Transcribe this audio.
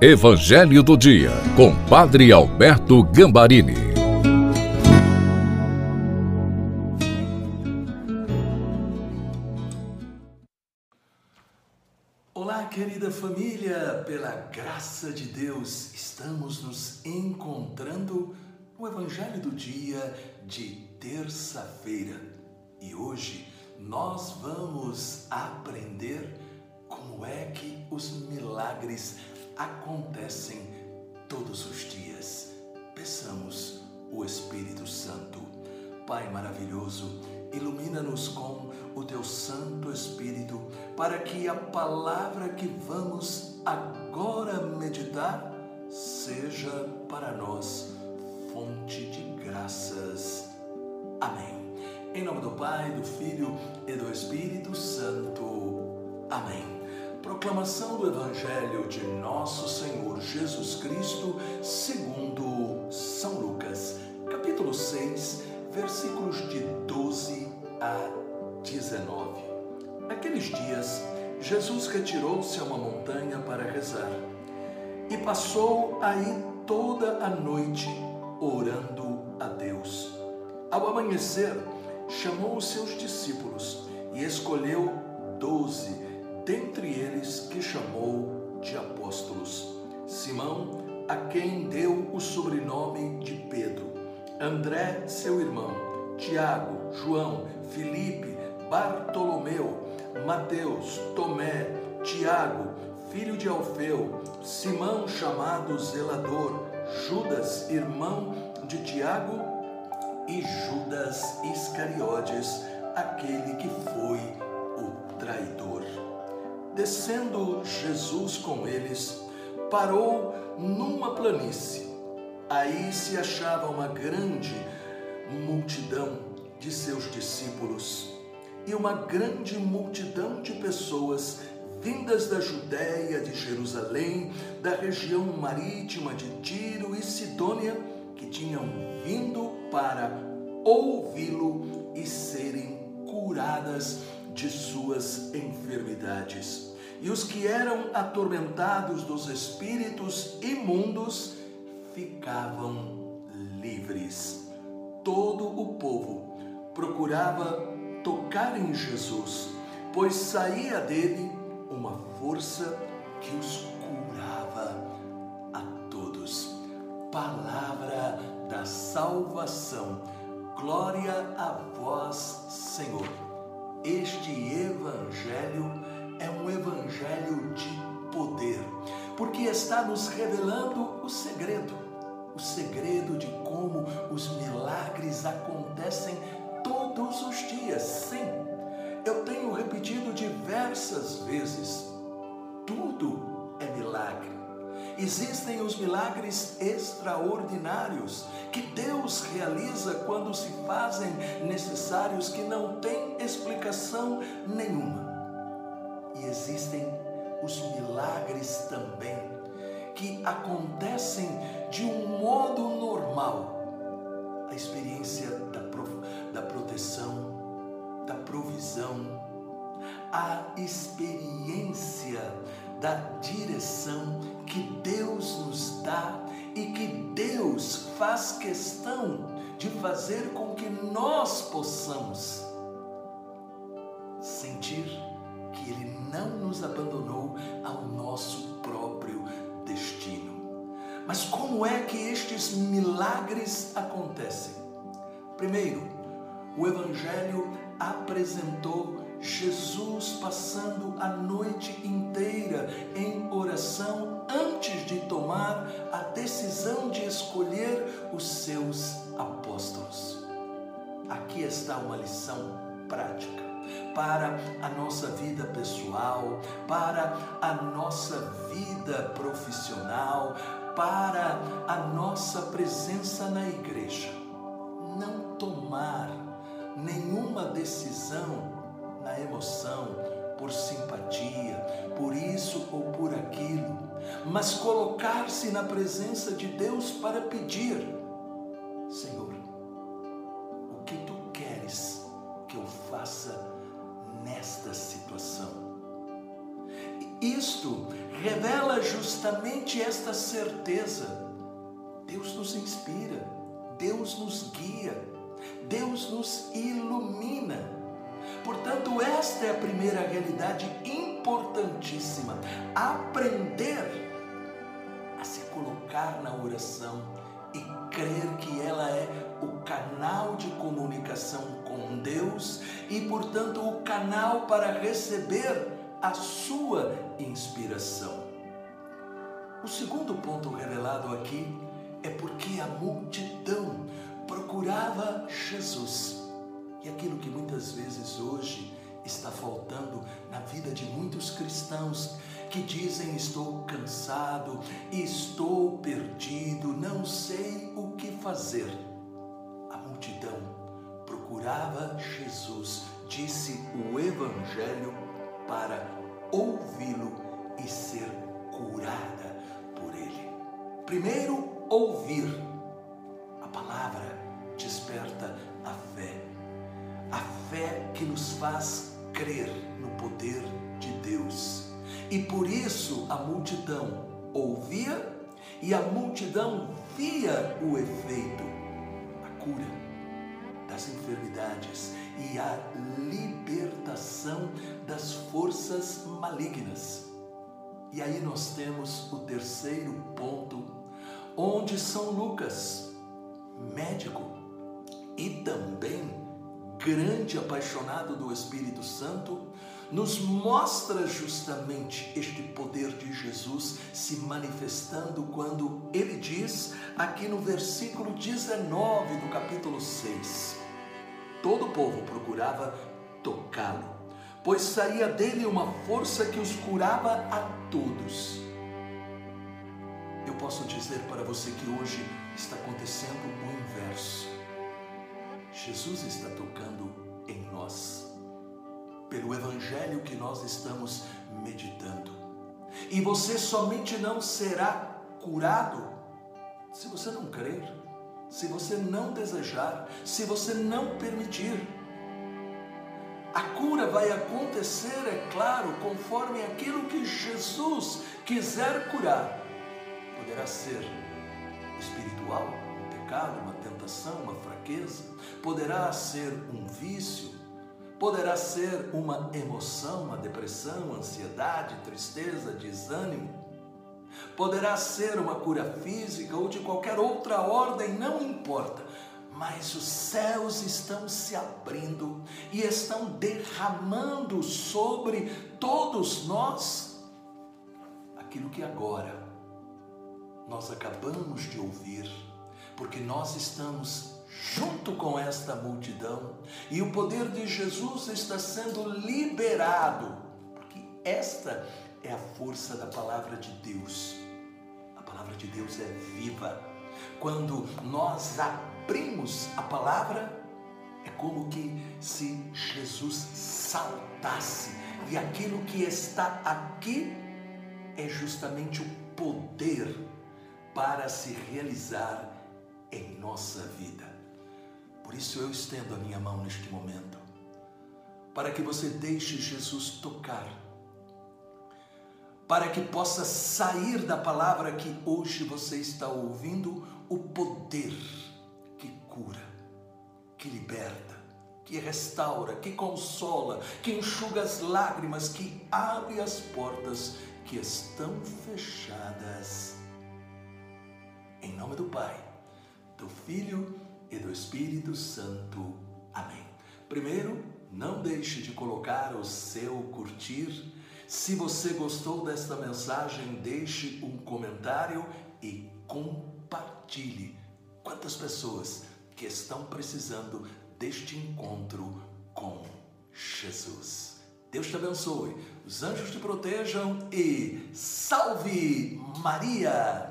Evangelho do Dia, com Padre Alberto Gambarini. Olá, querida família, pela graça de Deus, estamos nos encontrando no Evangelho do Dia de terça-feira e hoje nós vamos aprender como é que os milagres acontecem todos os dias. Peçamos o Espírito Santo. Pai maravilhoso, ilumina-nos com o teu Santo Espírito, para que a palavra que vamos agora meditar seja para nós fonte de graças. Amém. Em nome do Pai, do Filho e do Espírito Santo. Amém. Proclamação do Evangelho de Nosso Senhor Jesus Cristo, segundo São Lucas, capítulo 6, versículos de 12 a 19. Naqueles dias, Jesus retirou-se a uma montanha para rezar e passou aí toda a noite orando a Deus. Ao amanhecer, chamou os seus discípulos e escolheu doze dentre eles que chamou de apóstolos. Simão, a quem deu o sobrenome de Pedro, André, seu irmão, Tiago, João, Filipe, Bartolomeu, Mateus, Tomé, Tiago, filho de Alfeu, Simão chamado Zelador, Judas, irmão de Tiago, e Judas Iscariotes, aquele que foi o traidor. Descendo Jesus com eles, parou numa planície. Aí se achava uma grande multidão de seus discípulos e uma grande multidão de pessoas vindas da Judéia, de Jerusalém, da região marítima de Tiro e Sidônia, que tinham vindo para ouvi-lo e serem curadas de suas enfermidades e os que eram atormentados dos espíritos imundos ficavam livres. Todo o povo procurava tocar em Jesus, pois saía dele uma força que os curava a todos. Palavra da salvação. Glória a vós, Senhor. Este evangelho é um evangelho de poder, porque está nos revelando o segredo, o segredo de como os milagres acontecem todos os dias. Sim, eu tenho repetido diversas vezes: tudo é milagre. Existem os milagres extraordinários que Deus realiza quando se fazem necessários que não têm explicação nenhuma. E existem os milagres também, que acontecem de um modo normal. A experiência da, da proteção, da provisão, a experiência da direção que Deus nos dá e que Deus faz questão de fazer com que nós possamos sentir que Ele não nos abandonou ao nosso próprio destino. Mas como é que estes milagres acontecem? Primeiro, o Evangelho apresentou Jesus passando a noite inteira em oração antes de tomar a decisão de escolher os seus apóstolos. Aqui está uma lição prática para a nossa vida pessoal, para a nossa vida profissional, para a nossa presença na igreja. Não tomar nenhuma decisão na emoção, por simpatia, por isso ou por aquilo, mas colocar-se na presença de Deus para pedir: Senhor, o que tu queres que eu faça nesta situação. Isto revela justamente esta certeza. Deus nos inspira, Deus nos guia, Deus nos ilumina. Portanto, esta é a primeira realidade importantíssima. Aprender a se colocar na oração e crer que ela é o canal de comunicação com Deus e, portanto, o canal para receber a sua inspiração. O segundo ponto revelado aqui é porque a multidão procurava Jesus. E aquilo que muitas vezes hoje está faltando na vida de muitos cristãos que dizem: Estou cansado, estou perdido, não sei o que fazer. A multidão procurava Jesus, disse o Evangelho, para ouvi-lo e ser curada por ele. Primeiro, ouvir. Faz crer no poder de Deus. E por isso a multidão ouvia e a multidão via o efeito, a cura das enfermidades e a libertação das forças malignas. E aí nós temos o terceiro ponto, onde São Lucas, médico e também grande apaixonado do Espírito Santo, nos mostra justamente este poder de Jesus se manifestando quando ele diz, aqui no versículo 19 do capítulo 6, todo o povo procurava tocá-lo, pois saía dele uma força que os curava a todos. Eu posso dizer para você que hoje está acontecendo o inverso. Jesus está tocando em nós, pelo Evangelho que nós estamos meditando. E você somente não será curado se você não crer se você não desejar, se você não permitir. A cura vai acontecer, é claro, conforme aquilo que Jesus quiser curar. Poderá ser espiritual, pecado, uma tentação, uma fraqueza, poderá ser um vício, poderá ser uma emoção, uma depressão, ansiedade, tristeza, desânimo? Poderá ser uma cura física ou de qualquer outra ordem, não importa. Mas os céus estão se abrindo e estão derramando sobre todos nós aquilo que agora nós acabamos de ouvir, porque nós estamos junto com esta multidão e o poder de Jesus está sendo liberado, porque esta é a força da palavra de Deus. A palavra de Deus é viva. Quando nós abrimos a palavra, é como que se Jesus saltasse, e aquilo que está aqui é justamente o poder para se realizar em nossa vida. Por isso eu estendo a minha mão neste momento, para que você deixe Jesus tocar para que possa sair da palavra que hoje você está ouvindo o poder que cura, que liberta, que restaura, que consola, que enxuga as lágrimas, que abre as portas que estão fechadas. Em nome do Pai, do Filho e do Espírito Santo. Amém. Primeiro, não deixe de colocar o seu curtir se você gostou desta mensagem, deixe um comentário e compartilhe. Quantas pessoas que estão precisando deste encontro com Jesus? Deus te abençoe, os anjos te protejam e salve Maria!